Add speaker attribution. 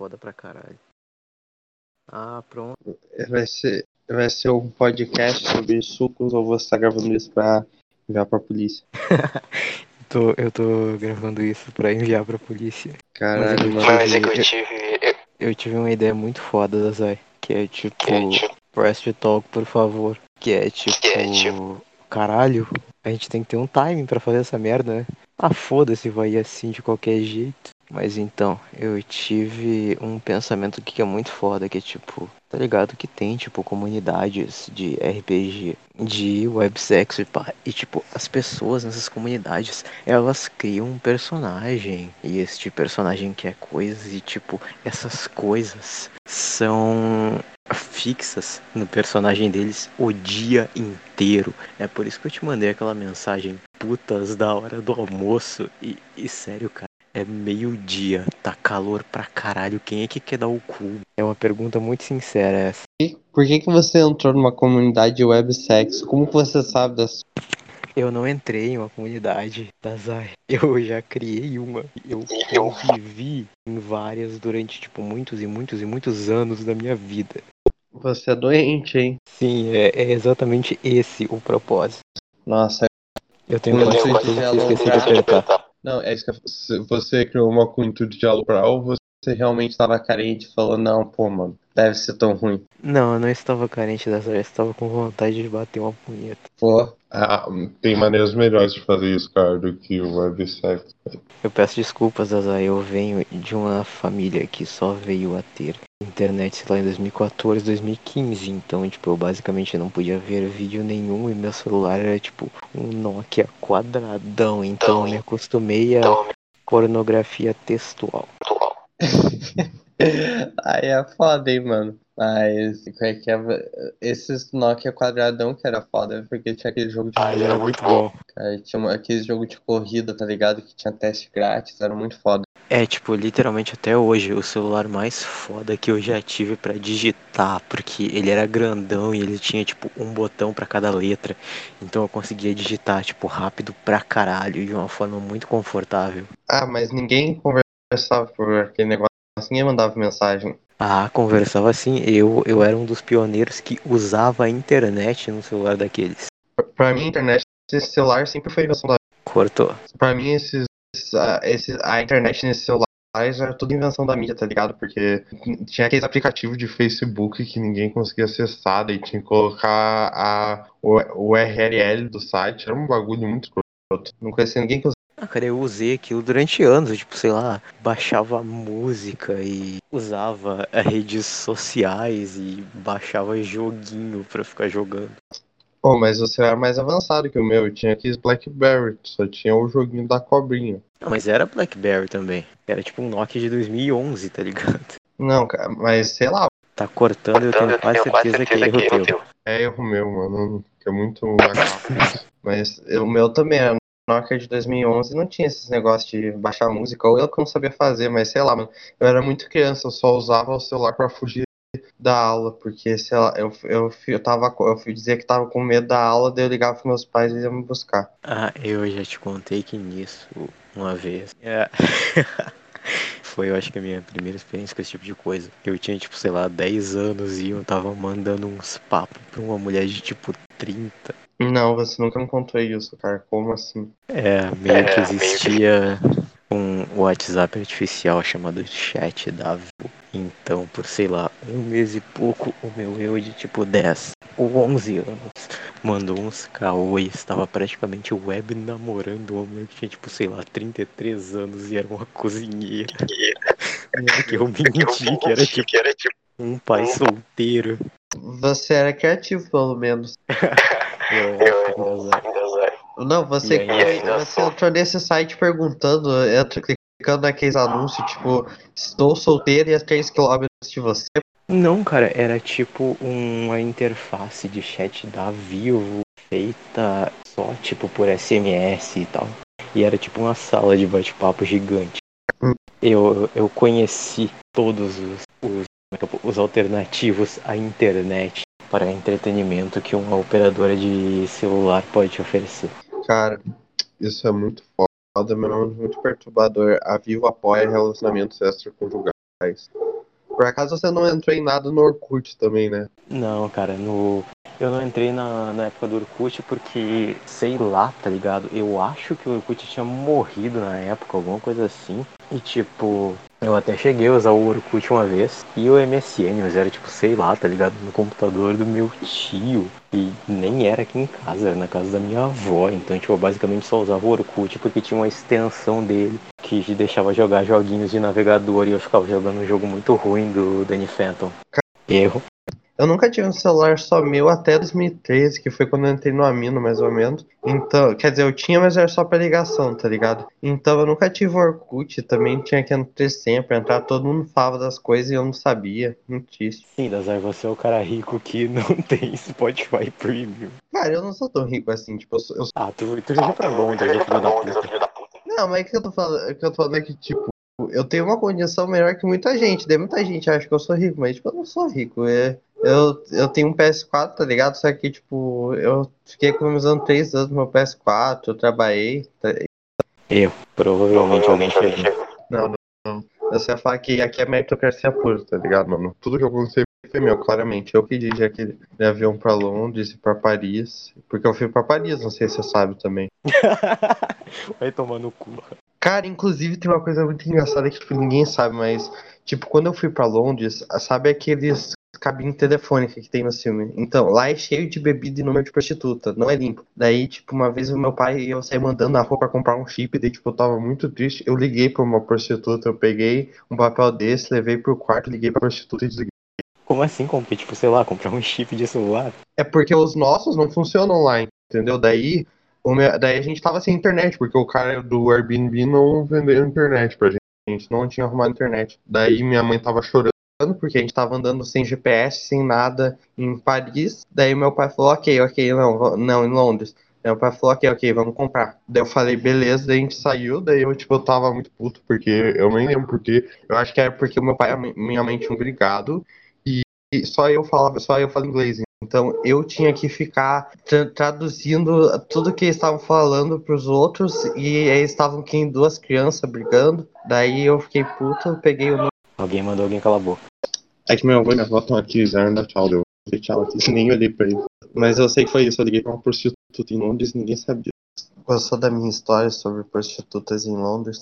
Speaker 1: foda pra caralho. Ah, pronto.
Speaker 2: Vai ser, vai ser um podcast sobre sucos ou você tá gravando isso pra enviar pra polícia?
Speaker 1: Tô, eu tô gravando isso pra enviar pra polícia.
Speaker 2: Caralho,
Speaker 1: Mas
Speaker 2: mano.
Speaker 3: Mas é que eu tive.
Speaker 1: Eu tive uma ideia muito foda da Zay. Que é tipo.
Speaker 3: Que é tipo-
Speaker 1: Press to talk, por favor. Que é tipo.
Speaker 3: Que é tipo-
Speaker 1: Caralho, a gente tem que ter um timing pra fazer essa merda, né? Ah, foda-se, vai ir assim de qualquer jeito. Mas então, eu tive um pensamento que é muito foda, que é tipo, tá ligado que tem, tipo, comunidades de RPG, de websexo e pá. E tipo, as pessoas nessas comunidades, elas criam um personagem. E este personagem quer coisas e tipo, essas coisas são fixas no personagem deles o dia inteiro. É por isso que eu te mandei aquela mensagem putas da hora do almoço. E, e sério, cara, é meio-dia, tá calor pra caralho. Quem é que quer dar o cu? É uma pergunta muito sincera essa.
Speaker 2: Por que, que você entrou numa comunidade de websexo? Como que você sabe das
Speaker 1: Eu não entrei em uma comunidade da Zai. Eu já criei uma. Eu
Speaker 3: Eu-
Speaker 1: convivi em várias durante, tipo, muitos e muitos e muitos anos da minha vida.
Speaker 2: Você é doente, hein?
Speaker 1: Sim, é, é exatamente esse o propósito.
Speaker 2: Nossa,
Speaker 1: Eu tenho quase
Speaker 2: sei
Speaker 1: certeza
Speaker 2: que
Speaker 1: esqueci de apertar.
Speaker 2: Não, é isso que eu- você criou uma intuito de alugar ou você realmente tava carente e falou, não, pô, mano, deve ser tão ruim.
Speaker 1: Não, eu não estava carente dessa vez, estava com vontade de bater uma punheta.
Speaker 2: Pô,
Speaker 4: Ah, tem maneiras melhores de fazer isso, cara, do que o websexo.
Speaker 1: Eu peço desculpas, Zazai, eu venho de uma família que só veio a ter internet, sei lá, em 2014, 2015. Então, tipo, eu basicamente não podia ver vídeo nenhum e meu celular era, tipo, um Nokia quadradão. Então, eu me acostumei a
Speaker 3: Então,
Speaker 1: pornografia textual.
Speaker 2: aí é foda, hein, mano. Mas, é que é? Esses Nokia quadradão que era foda, porque tinha aquele jogo de
Speaker 3: Ah, ele era muito bom.
Speaker 2: cara, tinha uma- aquele jogo de corrida, tá ligado? Que tinha teste grátis, era muito foda.
Speaker 1: É, tipo, literalmente até hoje, o celular mais foda que eu já tive pra digitar, porque ele era grandão e ele tinha, tipo, um botão pra cada letra. Então eu conseguia digitar, tipo, rápido pra caralho, de uma forma muito confortável.
Speaker 2: Ah, mas ninguém conversava por aquele negócio, ninguém mandava mensagem.
Speaker 1: Ah, conversava assim, eu, eu era um dos pioneiros que usava a internet no celular daqueles.
Speaker 2: Pra mim, a internet, esse celular sempre foi invenção da.
Speaker 1: Cortou.
Speaker 2: Pra mim, esses, a, esses, a internet nesses celulares era tudo invenção da mídia, tá ligado? Porque tinha aqueles aplicativos de Facebook que ninguém conseguia acessar, daí tinha que colocar a, o, o URL do site, era um bagulho muito escroto. Não conhecia ninguém que usava.
Speaker 1: Ah, cara, eu usei aquilo durante anos, tipo, sei lá, baixava música e usava eh, redes sociais e baixava joguinho pra ficar jogando.
Speaker 2: Pô, mas seu era mais avançado que o meu, eu tinha aqueles Blackberry, só tinha o joguinho da cobrinha.
Speaker 1: Ah, mas era BlackBerry também. Era tipo um Nokia de 2011, tá ligado?
Speaker 2: Não, cara, mas sei lá,
Speaker 1: Tá cortando, eu
Speaker 3: Então,
Speaker 1: tenho quase certeza que é erro teu.
Speaker 2: é erro meu, mano, que é muito. Mas o meu também era Nokia de 2011, não tinha esses negócios de baixar música, ou eu que não sabia fazer, mas sei lá, mano, eu era muito criança, eu só usava o celular pra fugir da aula, porque, sei lá, eu, eu, eu tava, eu fui dizer que tava com medo da aula, daí eu ligava pros meus pais e eles iam me buscar.
Speaker 1: Ah, eu já te contei que nisso, uma vez. É. Foi, eu acho que a minha primeira experiência com esse tipo de coisa. Eu tinha, tipo, sei lá, 10 anos e eu tava mandando uns papos pra uma mulher de, tipo, 30.
Speaker 2: Não, você nunca me contou isso, cara, como assim?
Speaker 1: É, meio que
Speaker 3: É, que-
Speaker 1: existia um WhatsApp artificial chamado Chat W. Então, por sei lá, um mês e pouco, o meu eu de tipo 10 ou 11 anos mandou uns caô e estava praticamente web namorando uma mulher que tinha tipo, sei lá, 33 anos e era uma cozinheira. É que eu menti, que era tipo
Speaker 3: que era tipo.
Speaker 1: um pai solteiro.
Speaker 2: Você era criativo, pelo menos.
Speaker 1: Eu.
Speaker 2: Não, você,
Speaker 1: ainda
Speaker 2: você entrou nesse site perguntando, entra clicando naqueles anúncios, tipo, estou solteiro e a 3 km de você.
Speaker 1: Não, cara, era tipo uma interface de chat da Vivo feita só tipo por SMS e tal. E era tipo uma sala de bate-papo gigante.
Speaker 2: Hum.
Speaker 1: Eu, eu conheci todos os, os, é os alternativos à internet para entretenimento que uma operadora de celular pode te oferecer.
Speaker 2: Cara, isso é muito foda, mas é muito perturbador. A Vivo apoia relacionamentos extraconjugais. Por acaso você não entrou em nada no Orkut também, né?
Speaker 1: Não, cara, no. Eu não entrei na, na época do Orkut porque, sei lá, tá ligado? Eu acho que o Orkut tinha morrido na época, alguma coisa assim. E tipo, eu até cheguei a usar o Orkut uma vez e o MSN, mas era tipo, sei lá, tá ligado? No computador do meu tio. E nem era aqui em casa, era na casa da minha avó. Então, tipo, eu basicamente só usava o Orkut porque tinha uma extensão dele que deixava jogar joguinhos de navegador e eu ficava jogando um jogo muito ruim do Danny Phantom. Erro.
Speaker 2: Eu nunca tive um celular só meu até 2013, que foi quando eu entrei no Amino, mais ou menos. Então, quer dizer, eu tinha, mas era só pra ligação, tá ligado? Então eu nunca tive Orkut, também tinha que entrar sempre, entrar, todo mundo falava das coisas e eu não sabia. Muito triste.
Speaker 1: Sim, Dazar, você é o cara rico que não tem Spotify Premium.
Speaker 2: Cara, eu não sou tão rico assim, tipo, eu sou. Eu sou...
Speaker 1: Ah, tu, tu já pra longe, já filho da puta.
Speaker 2: Não, mas é que eu tô falando, é que eu tô falando é que, tipo, eu tenho uma condição melhor que muita gente. Daí muita gente acha que eu sou rico, mas tipo, eu não sou rico. É, eu, eu tenho um PS4, tá ligado? Só que, tipo, eu fiquei economizando três anos no meu PS4, eu trabalhei. Tá...
Speaker 1: Eu, provavelmente alguém fez.
Speaker 2: Não, não, não. Você ia falar que aqui é meritocracia pura, tá ligado, mano? Tudo que eu conquistei foi meu, claramente. Eu pedi já aquele avião pra Londres e pra Paris. Porque eu fui pra Paris, não sei se você sabe também.
Speaker 1: Vai tomar no cu.
Speaker 2: Cara, inclusive tem uma coisa muito engraçada que tipo, ninguém sabe, mas, tipo, quando eu fui pra Londres, sabe aqueles cabine telefônica que tem no filme? Então, lá é cheio de bebida e número de prostituta, não é limpo. Daí, tipo, uma vez o meu pai e eu saí mandando na rua pra comprar um chip, daí, tipo, eu tava muito triste. Eu liguei pra uma prostituta, eu peguei um papel desse, levei pro quarto, liguei pra prostituta e desliguei.
Speaker 1: Como assim, comprar, tipo, sei lá, comprar um chip de celular?
Speaker 2: É porque os nossos não funcionam lá, entendeu? Daí meu, daí a gente tava sem internet, porque o cara do Airbnb não vendeu internet pra gente. A gente não tinha arrumado internet. Daí minha mãe tava chorando porque a gente tava andando sem GPS, sem nada em Paris. Daí meu pai falou, ok, ok, não, não, em Londres. Daí meu pai falou, ok, ok, vamos comprar. Daí eu falei, beleza, daí a gente saiu, daí eu, tipo, eu tava muito puto, porque eu nem lembro porque. Eu acho que era porque meu pai e minha mãe tinham brigado. E só eu falava, só eu falo inglês. Então eu tinha que ficar tra traduzindo tudo que eles estavam falando para os outros e eles estavam aqui duas crianças brigando. Daí eu fiquei puto, peguei o
Speaker 1: Alguém mandou alguém calar a boca.
Speaker 2: É que meu avô e minha avó estão aqui, eles eram da tchau, deu tchau aqui, nem olhei pra ele. Mas eu sei que foi isso, eu liguei pra uma prostituta em Londres, ninguém sabia. Gostou da minha história sobre prostitutas em Londres?